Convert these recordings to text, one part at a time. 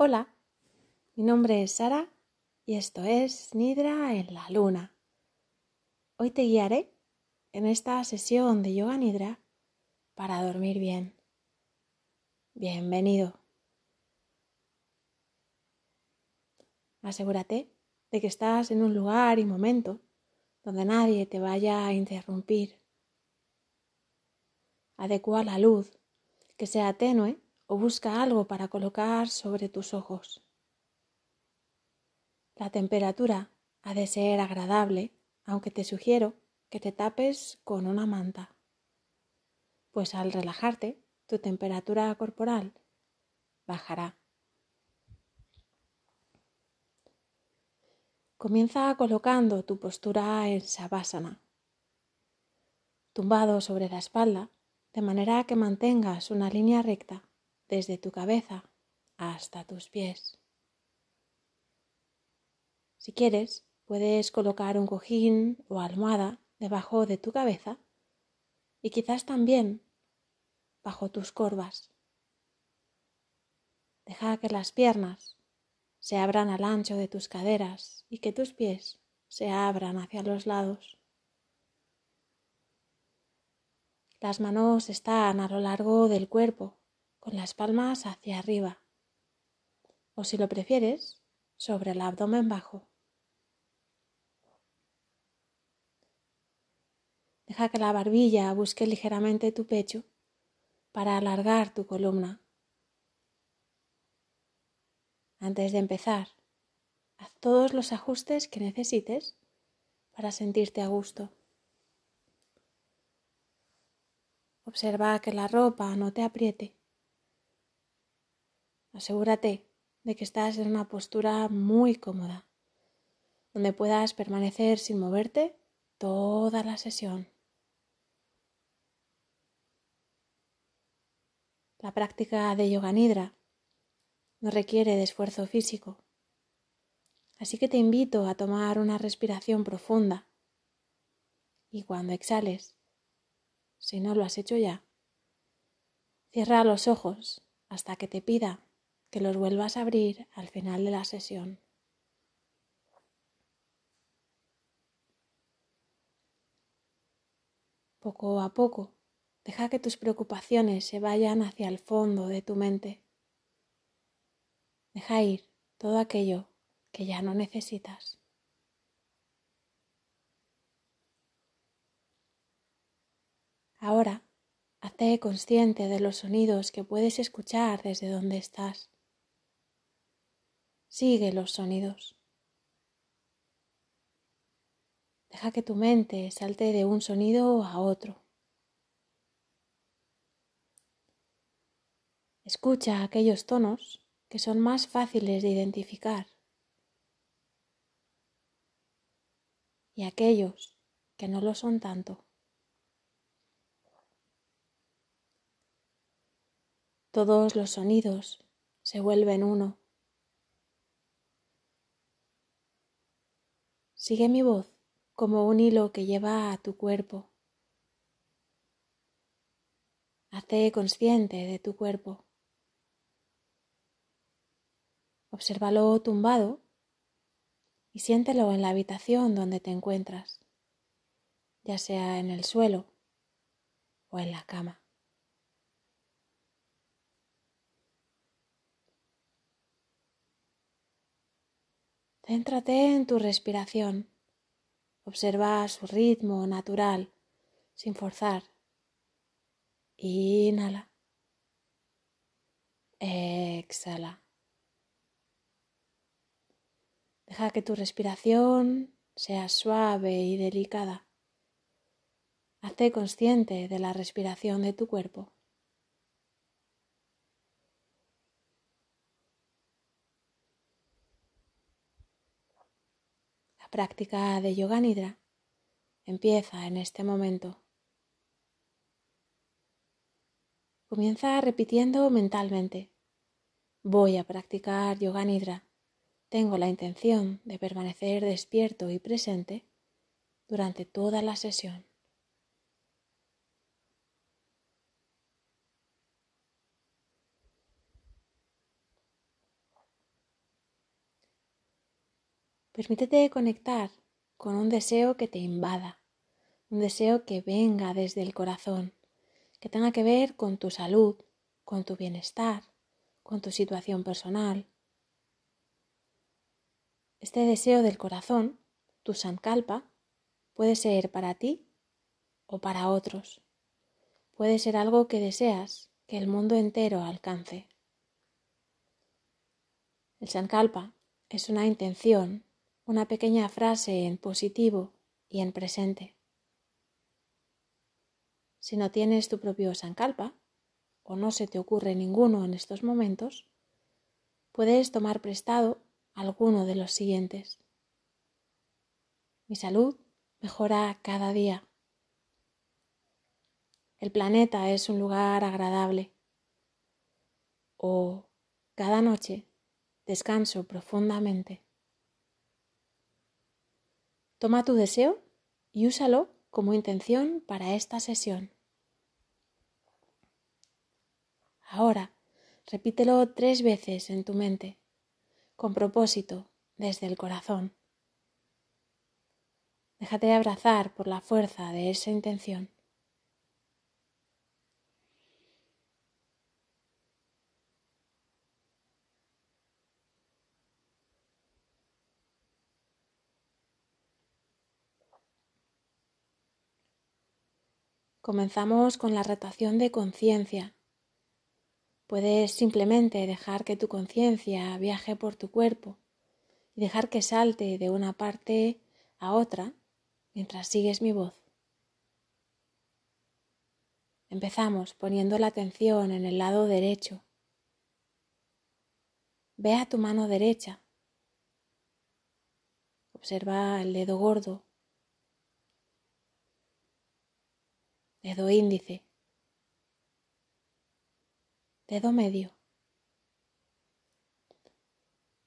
Hola, mi nombre es Sara y esto es Nidra en la Luna. Hoy te guiaré en esta sesión de Yoga Nidra para dormir bien. Bienvenido. Asegúrate de que estás en un lugar y momento donde nadie te vaya a interrumpir. Adecua la luz, que sea tenue o busca algo para colocar sobre tus ojos. La temperatura ha de ser agradable, aunque te sugiero que te tapes con una manta, pues al relajarte tu temperatura corporal bajará. Comienza colocando tu postura en Savasana, tumbado sobre la espalda, de manera que mantengas una línea recta desde tu cabeza hasta tus pies. Si quieres, puedes colocar un cojín o almohada debajo de tu cabeza y quizás también bajo tus corvas. Deja que las piernas se abran al ancho de tus caderas y que tus pies se abran hacia los lados. Las manos están a lo largo del cuerpo, con las palmas hacia arriba, o si lo prefieres, sobre el abdomen bajo. Deja que la barbilla busque ligeramente tu pecho para alargar tu columna. Antes de empezar, haz todos los ajustes que necesites para sentirte a gusto. Observa que la ropa no te apriete. Asegúrate de que estás en una postura muy cómoda, donde puedas permanecer sin moverte toda la sesión. La práctica de yoga nidra no requiere de esfuerzo físico. Así que te invito a tomar una respiración profunda y cuando exhales, si no lo has hecho ya, cierra los ojos hasta que te pida que los vuelvas a abrir al final de la sesión. Poco a poco, deja que tus preocupaciones se vayan hacia el fondo de tu mente. Deja ir todo aquello que ya no necesitas. Ahora, hazte consciente de los sonidos que puedes escuchar desde donde estás. Sigue los sonidos. Deja que tu mente salte de un sonido a otro. Escucha aquellos tonos que son más fáciles de identificar y aquellos que no lo son tanto. Todos los sonidos se vuelven uno. Sigue mi voz como un hilo que lleva a tu cuerpo. Hazte consciente de tu cuerpo. Obsérvalo tumbado y siéntelo en la habitación donde te encuentras, ya sea en el suelo o en la cama. Céntrate en tu respiración. Observa su ritmo natural, sin forzar. Inhala. Exhala. Deja que tu respiración sea suave y delicada. Hazte consciente de la respiración de tu cuerpo. La práctica de yoga nidra empieza en este momento. Comienza repitiendo mentalmente. Voy a practicar yoga nidra tengo la intención de permanecer despierto y presente durante toda la sesión. Permítete conectar con un deseo que te invada, un deseo que venga desde el corazón, que tenga que ver con tu salud, con tu bienestar, con tu situación personal. Este deseo del corazón, tu sankalpa, puede ser para ti o para otros. Puede ser algo que deseas que el mundo entero alcance. El sankalpa es una intención, una pequeña frase en positivo y en presente. Si no tienes tu propio sankalpa, o no se te ocurre ninguno en estos momentos, puedes tomar prestado alguno de los siguientes. Mi salud mejora cada día. El planeta es un lugar agradable. O cada noche descanso profundamente. Toma tu deseo y úsalo como intención para esta sesión. Ahora, repítelo tres veces en tu mente, con propósito, desde el corazón. Déjate abrazar por la fuerza de esa intención. Comenzamos con la rotación de conciencia. Puedes simplemente dejar que tu conciencia viaje por tu cuerpo y dejar que salte de una parte a otra mientras sigues mi voz. Empezamos poniendo la atención en el lado derecho. Ve a tu mano derecha. Observa el dedo gordo dedo índice, dedo medio,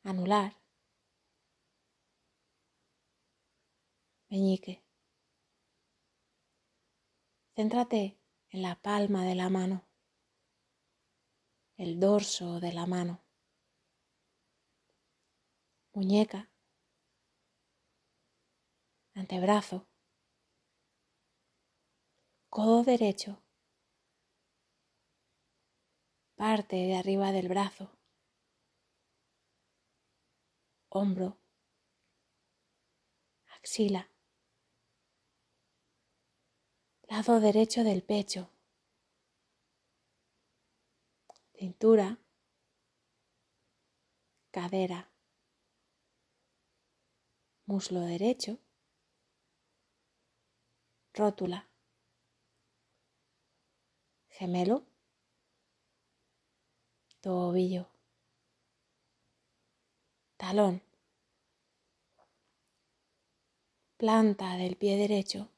anular, meñique. Céntrate en la palma de la mano, el dorso de la mano, muñeca, antebrazo, codo derecho, parte de arriba del brazo, hombro, axila, lado derecho del pecho, cintura, cadera, muslo derecho, rótula gemelo, tobillo, talón, planta del pie derecho,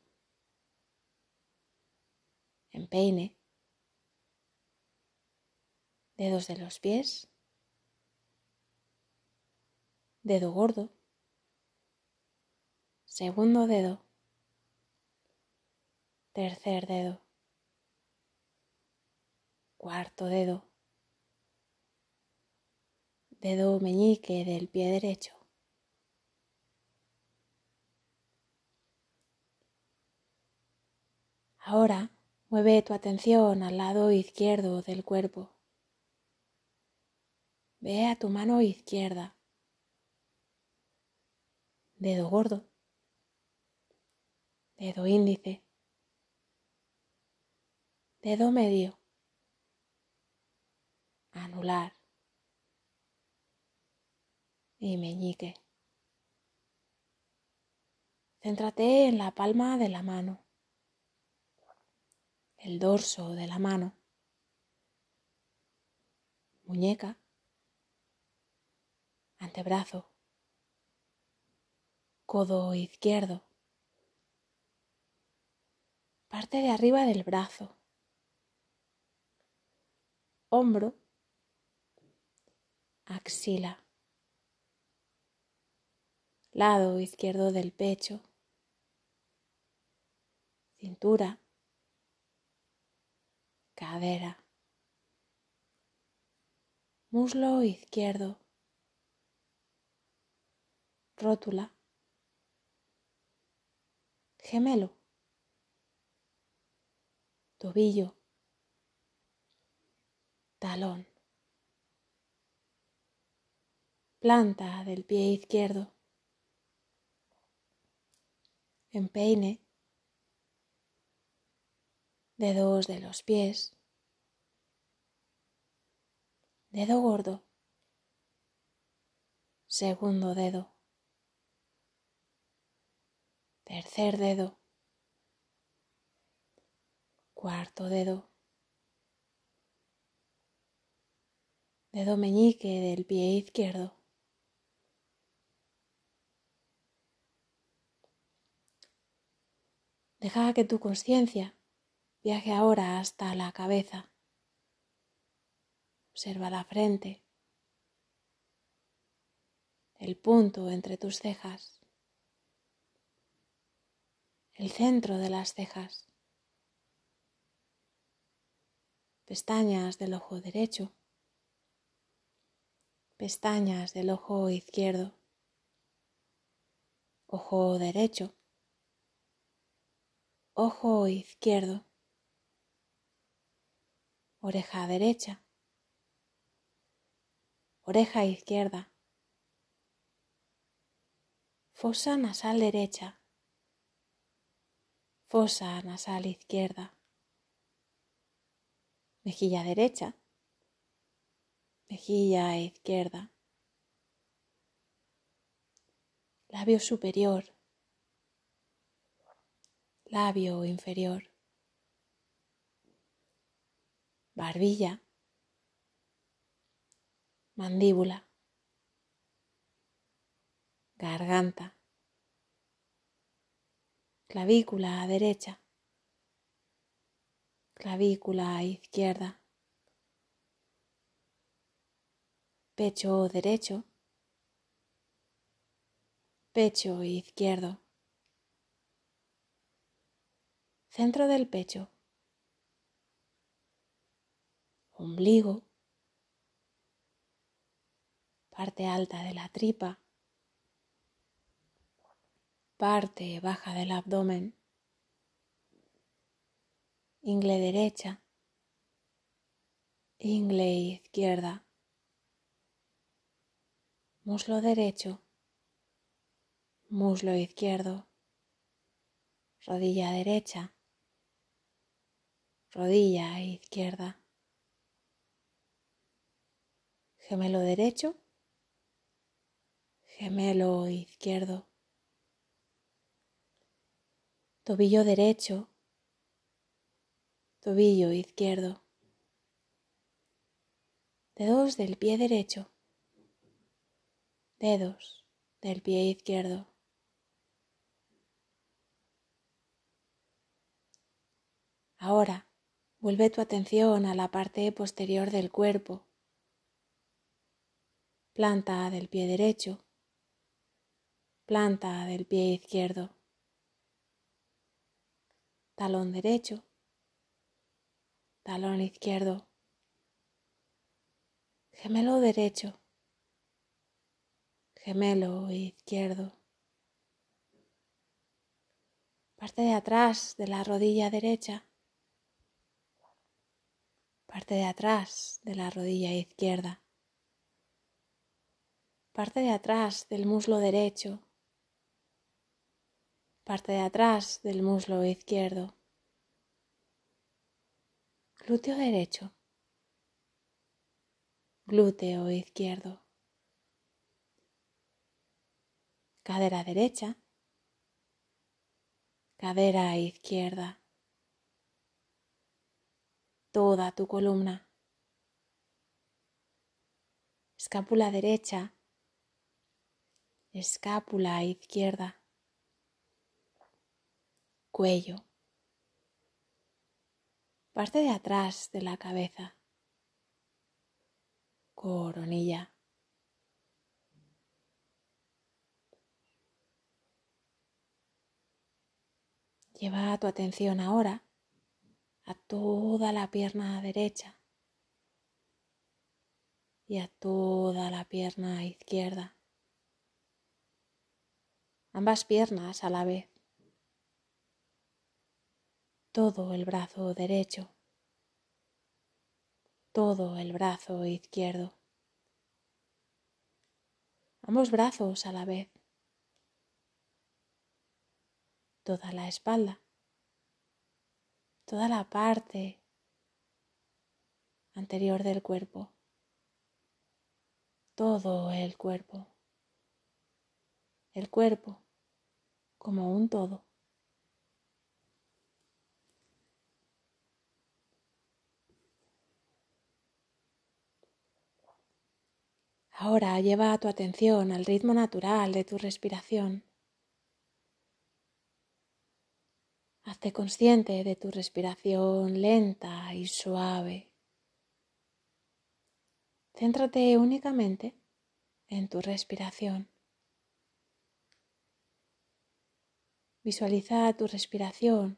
empeine, dedos de los pies, dedo gordo, segundo dedo, tercer dedo cuarto dedo, dedo meñique del pie derecho. Ahora mueve tu atención al lado izquierdo del cuerpo. Ve a tu mano izquierda, dedo gordo, dedo índice, dedo medio, anular y meñique. Céntrate en la palma de la mano, el dorso de la mano, muñeca, antebrazo, codo izquierdo, parte de arriba del brazo, hombro axila, lado izquierdo del pecho, cintura, cadera, muslo izquierdo, rótula, gemelo, tobillo, talón, planta del pie izquierdo, empeine, dedos de los pies, dedo gordo, segundo dedo, tercer dedo, cuarto dedo, dedo meñique del pie izquierdo. Deja que tu conciencia viaje ahora hasta la cabeza. Observa la frente, el punto entre tus cejas, el centro de las cejas, pestañas del ojo derecho, pestañas del ojo izquierdo, ojo derecho, ojo izquierdo, oreja derecha, oreja izquierda, fosa nasal derecha, fosa nasal izquierda, mejilla derecha, mejilla izquierda, labio superior, labio inferior, barbilla, mandíbula, garganta, clavícula derecha, clavícula izquierda, pecho derecho, pecho izquierdo, centro del pecho, ombligo, parte alta de la tripa, parte baja del abdomen, ingle derecha, ingle izquierda, muslo derecho, muslo izquierdo, rodilla derecha, rodilla izquierda, gemelo derecho, gemelo izquierdo, tobillo derecho, tobillo izquierdo, dedos del pie derecho, dedos del pie izquierdo. Ahora vuelve tu atención a la parte posterior del cuerpo, planta del pie derecho, planta del pie izquierdo, talón derecho, talón izquierdo, gemelo derecho, gemelo izquierdo, parte de atrás de la rodilla derecha, parte de atrás de la rodilla izquierda, parte de atrás del muslo derecho, parte de atrás del muslo izquierdo, glúteo derecho, glúteo izquierdo, cadera derecha, cadera izquierda, toda tu columna, escápula derecha, escápula izquierda, cuello, parte de atrás de la cabeza, coronilla. Lleva tu atención ahora a toda la pierna derecha y a toda la pierna izquierda. ambas piernas a la vez, todo el brazo derecho, todo el brazo izquierdo, ambos brazos a la vez, toda la espalda, toda la parte anterior del cuerpo, todo el cuerpo, el cuerpo como un todo. Ahora lleva tu atención al ritmo natural de tu respiración. Hazte consciente de tu respiración lenta y suave. Céntrate únicamente en tu respiración. Visualiza tu respiración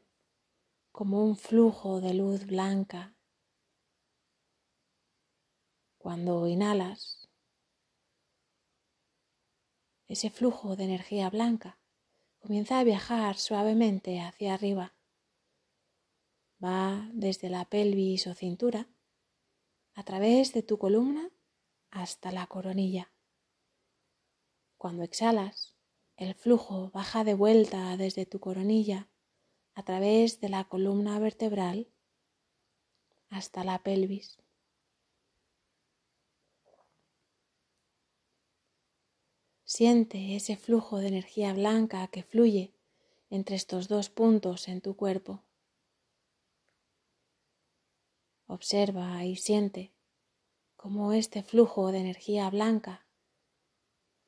como un flujo de luz blanca. Cuando inhalas, ese flujo de energía blanca comienza a viajar suavemente hacia arriba. Va desde la pelvis o cintura a través de tu columna hasta la coronilla. Cuando exhalas, el flujo baja de vuelta desde tu coronilla a través de la columna vertebral hasta la pelvis. Siente ese flujo de energía blanca que fluye entre estos dos puntos en tu cuerpo. Observa y siente cómo este flujo de energía blanca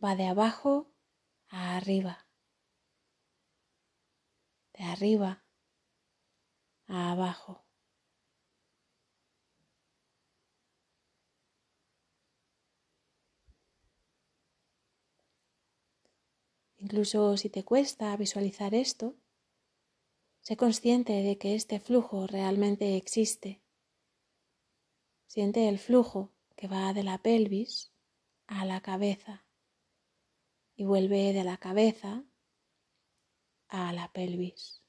va de abajo a arriba, de arriba a abajo. Incluso si te cuesta visualizar esto, sé consciente de que este flujo realmente existe. Siente el flujo que va de la pelvis a la cabeza y vuelve de la cabeza a la pelvis.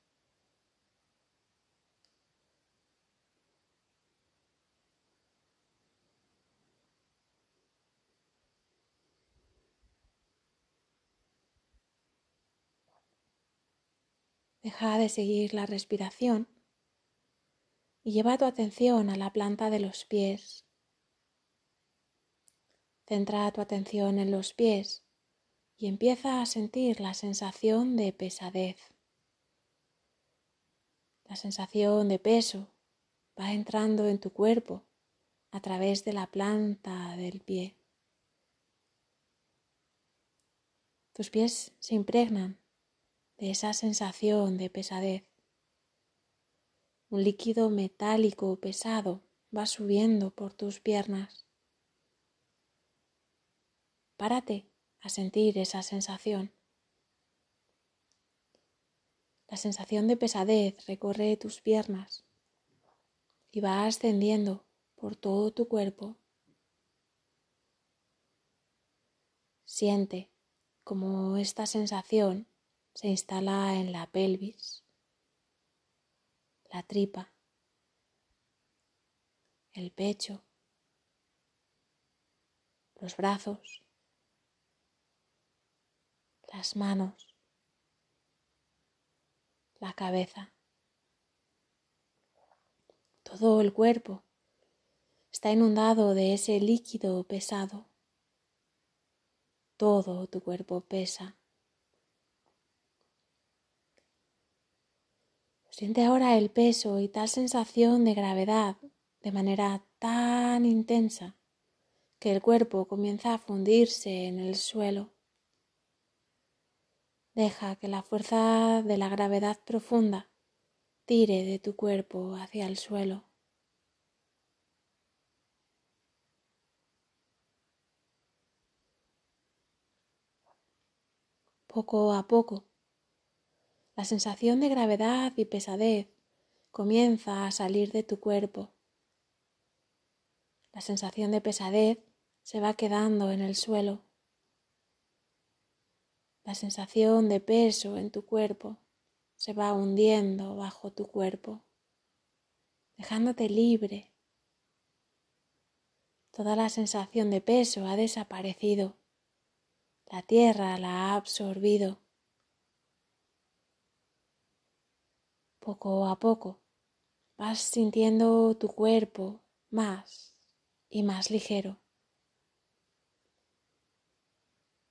Deja de seguir la respiración y lleva tu atención a la planta de los pies. Centra tu atención en los pies y empieza a sentir la sensación de pesadez. La sensación de peso va entrando en tu cuerpo a través de la planta del pie. Tus pies se impregnan de esa sensación de pesadez. Un líquido metálico pesado va subiendo por tus piernas. Párate a sentir esa sensación. La sensación de pesadez recorre tus piernas y va ascendiendo por todo tu cuerpo. Siente como esta sensación se instala en la pelvis, la tripa, el pecho, los brazos, las manos, la cabeza. Todo el cuerpo está inundado de ese líquido pesado. Todo tu cuerpo pesa. Siente ahora el peso y tal sensación de gravedad de manera tan intensa que el cuerpo comienza a fundirse en el suelo. Deja que la fuerza de la gravedad profunda tire de tu cuerpo hacia el suelo. Poco a poco, la sensación de gravedad y pesadez comienza a salir de tu cuerpo. La sensación de pesadez se va quedando en el suelo. La sensación de peso en tu cuerpo se va hundiendo bajo tu cuerpo, dejándote libre. Toda la sensación de peso ha desaparecido. La tierra la ha absorbido. Poco a poco vas sintiendo tu cuerpo más y más ligero.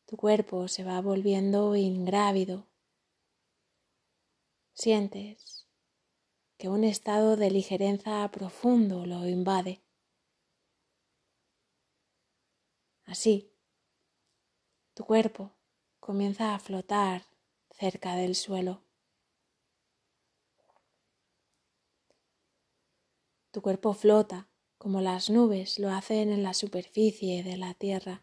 Tu cuerpo se va volviendo ingrávido. Sientes que un estado de ligereza profundo lo invade. Así, tu cuerpo comienza a flotar cerca del suelo. Tu cuerpo flota como las nubes lo hacen en la superficie de la tierra.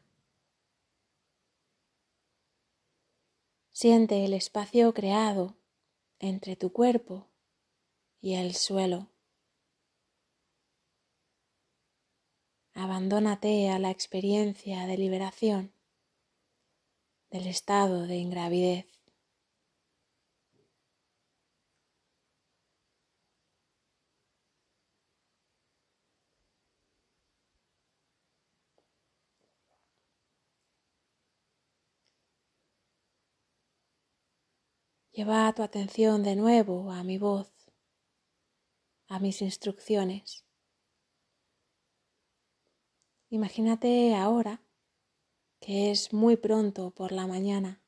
Siente el espacio creado entre tu cuerpo y el suelo. Abandónate a la experiencia de liberación del estado de ingravidez. Lleva tu atención de nuevo a mi voz, a mis instrucciones. Imagínate ahora que es muy pronto por la mañana.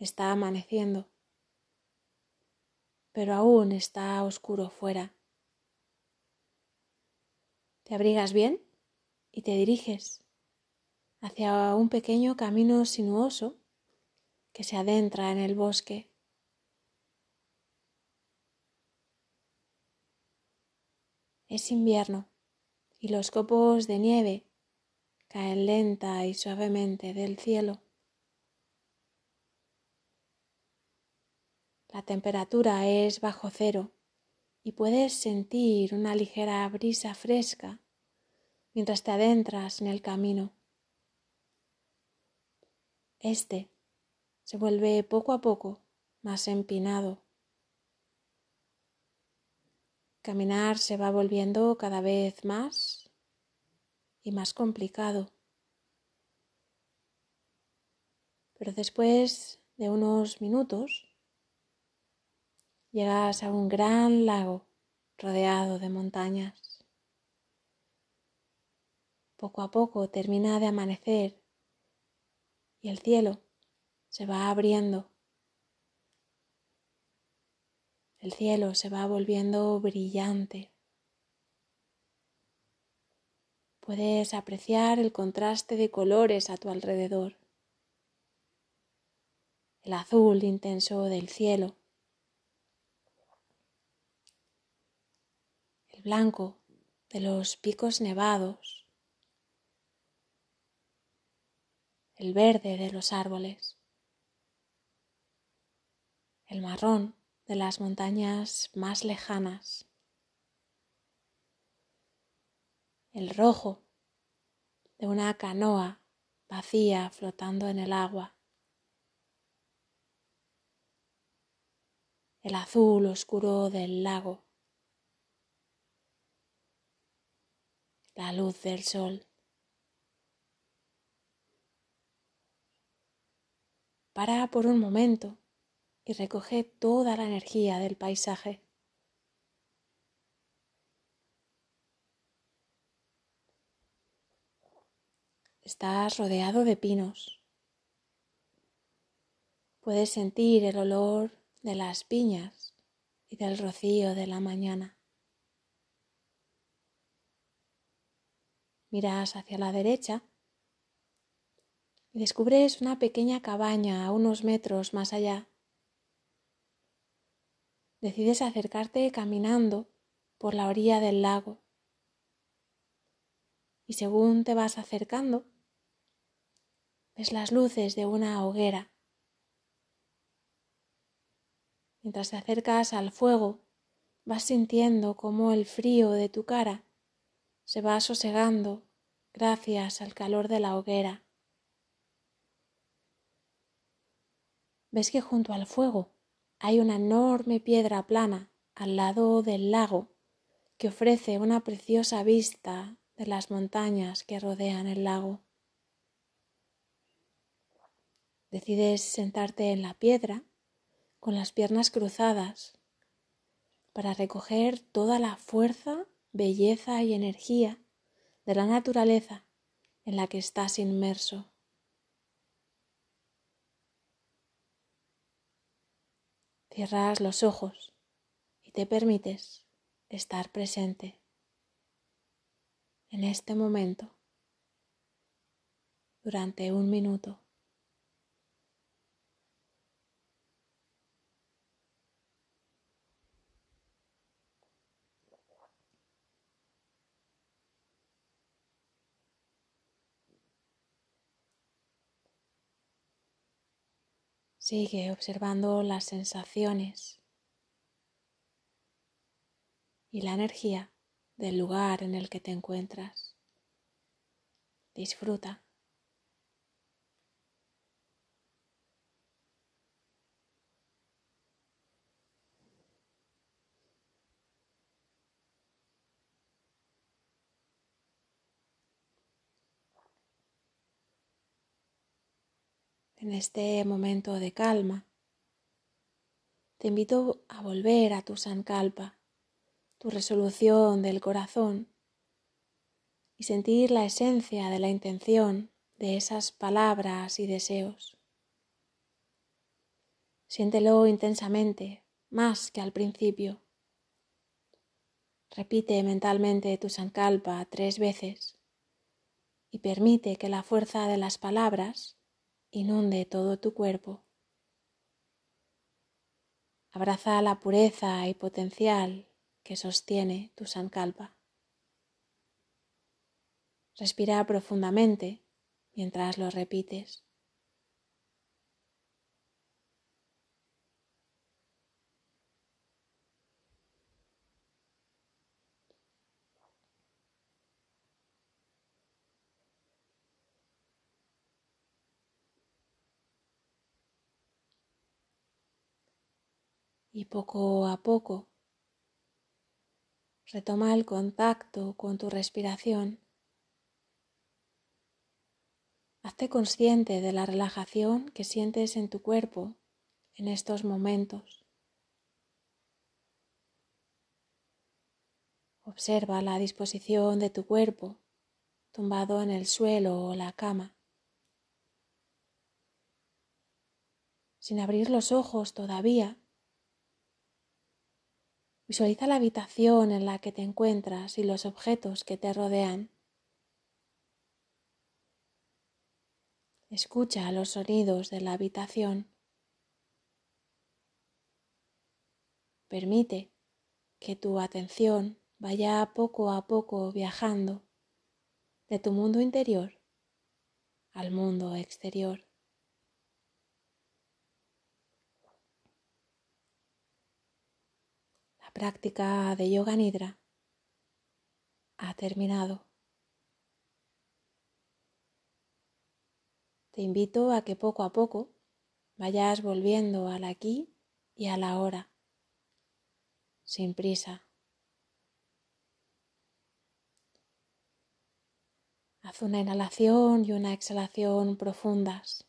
Está amaneciendo, pero aún está oscuro fuera. Te abrigas bien y te diriges hacia un pequeño camino sinuoso que se adentra en el bosque. Es invierno y los copos de nieve caen lenta y suavemente del cielo. La temperatura es bajo cero y puedes sentir una ligera brisa fresca mientras te adentras en el camino. Este se vuelve poco a poco más empinado. Caminar se va volviendo cada vez más y más complicado. Pero después de unos minutos llegas a un gran lago rodeado de montañas. Poco a poco termina de amanecer y el cielo se va abriendo. El cielo se va volviendo brillante. Puedes apreciar el contraste de colores a tu alrededor. El azul intenso del cielo. El blanco de los picos nevados. El verde de los árboles el marrón de las montañas más lejanas, el rojo de una canoa vacía flotando en el agua, el azul oscuro del lago, la luz del sol. Para por un momento y recoge toda la energía del paisaje. Estás rodeado de pinos. Puedes sentir el olor de las piñas y del rocío de la mañana. Miras hacia la derecha y descubres una pequeña cabaña a unos metros más allá decides acercarte caminando por la orilla del lago. Y según te vas acercando, ves las luces de una hoguera. Mientras te acercas al fuego, vas sintiendo cómo el frío de tu cara se va sosegando gracias al calor de la hoguera. ves que junto al fuego hay una enorme piedra plana al lado del lago que ofrece una preciosa vista de las montañas que rodean el lago. Decides sentarte en la piedra con las piernas cruzadas para recoger toda la fuerza, belleza y energía de la naturaleza en la que estás inmerso. Cierras los ojos y te permites estar presente en este momento durante un minuto. Sigue observando las sensaciones y la energía del lugar en el que te encuentras. Disfruta. En este momento de calma, te invito a volver a tu Sankalpa, tu resolución del corazón, y sentir la esencia de la intención de esas palabras y deseos. Siéntelo intensamente, más que al principio. Repite mentalmente tu Sankalpa tres veces y permite que la fuerza de las palabras inunde todo tu cuerpo. Abraza la pureza y potencial que sostiene tu sankalpa. Respira profundamente mientras lo repites. Y poco a poco retoma el contacto con tu respiración. Hazte consciente de la relajación que sientes en tu cuerpo en estos momentos. Observa la disposición de tu cuerpo tumbado en el suelo o la cama. Sin abrir los ojos todavía, Visualiza la habitación en la que te encuentras y los objetos que te rodean. Escucha los sonidos de la habitación. Permite que tu atención vaya poco a poco viajando de tu mundo interior al mundo exterior. Práctica de yoga nidra ha terminado. Te invito a que poco a poco vayas volviendo al aquí y a la hora, sin prisa. Haz una inhalación y una exhalación profundas.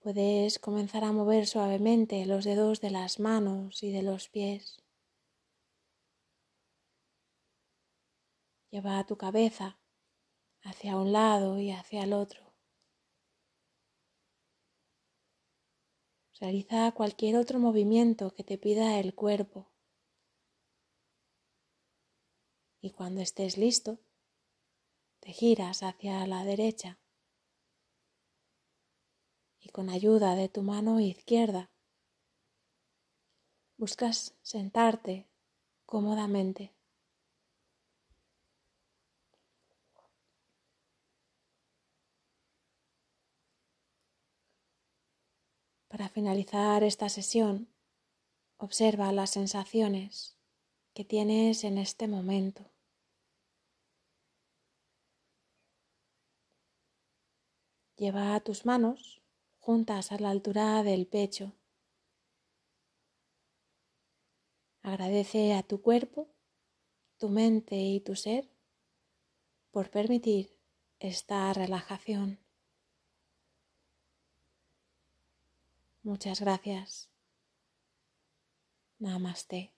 Puedes comenzar a mover suavemente los dedos de las manos y de los pies. Lleva tu cabeza hacia un lado y hacia el otro. Realiza cualquier otro movimiento que te pida el cuerpo. Y cuando estés listo, te giras hacia la derecha con ayuda de tu mano izquierda buscas sentarte cómodamente. Para finalizar esta sesión, observa las sensaciones que tienes en este momento. Lleva tus manos juntas a la altura del pecho. Agradece a tu cuerpo, tu mente y tu ser por permitir esta relajación. Muchas gracias. Namaste.